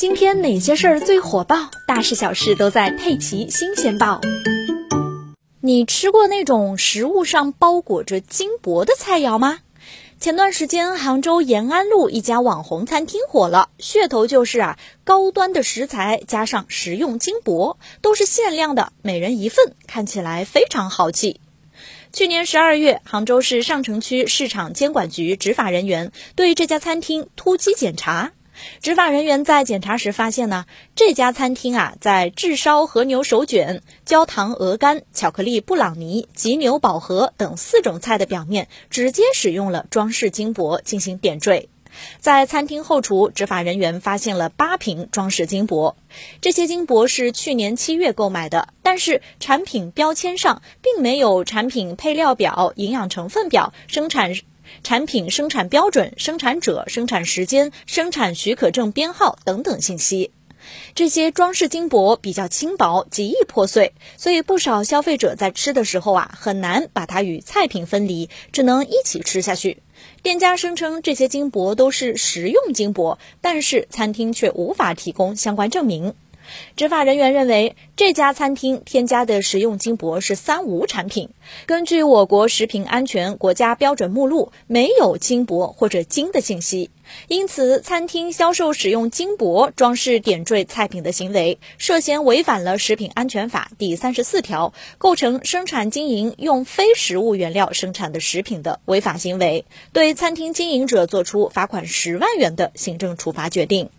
今天哪些事儿最火爆？大事小事都在《佩奇新鲜报》。你吃过那种食物上包裹着金箔的菜肴吗？前段时间，杭州延安路一家网红餐厅火了，噱头就是啊，高端的食材加上食用金箔，都是限量的，每人一份，看起来非常豪气。去年十二月，杭州市上城区市场监管局执法人员对这家餐厅突击检查。执法人员在检查时发现呢，这家餐厅啊，在炙烧和牛手卷、焦糖鹅肝、巧克力布朗尼、吉牛宝盒等四种菜的表面，直接使用了装饰金箔进行点缀。在餐厅后厨，执法人员发现了八瓶装饰金箔，这些金箔是去年七月购买的，但是产品标签上并没有产品配料表、营养成分表、生产。产品生产标准、生产者、生产时间、生产许可证编号等等信息。这些装饰金箔比较轻薄，极易破碎，所以不少消费者在吃的时候啊，很难把它与菜品分离，只能一起吃下去。店家声称这些金箔都是食用金箔，但是餐厅却无法提供相关证明。执法人员认为，这家餐厅添加的食用金箔是三无产品。根据我国食品安全国家标准目录，没有金箔或者金的信息，因此餐厅销售使用金箔装饰点缀菜品的行为，涉嫌违反了食品安全法第三十四条，构成生产经营用非食物原料生产的食品的违法行为，对餐厅经营者作出罚款十万元的行政处罚决定。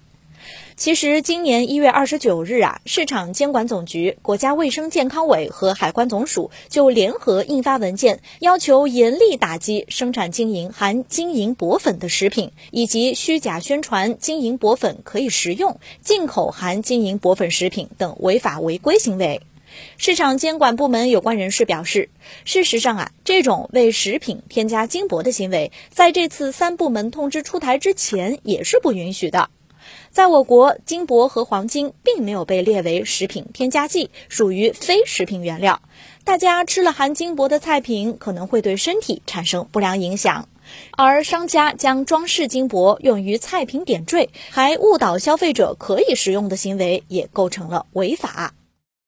其实，今年一月二十九日啊，市场监管总局、国家卫生健康委和海关总署就联合印发文件，要求严厉打击生产经营含金银箔粉的食品，以及虚假宣传金银箔粉可以食用、进口含金银箔粉食品等违法违规行为。市场监管部门有关人士表示，事实上啊，这种为食品添加金箔的行为，在这次三部门通知出台之前也是不允许的。在我国，金箔和黄金并没有被列为食品添加剂，属于非食品原料。大家吃了含金箔的菜品，可能会对身体产生不良影响。而商家将装饰金箔用于菜品点缀，还误导消费者可以食用的行为，也构成了违法。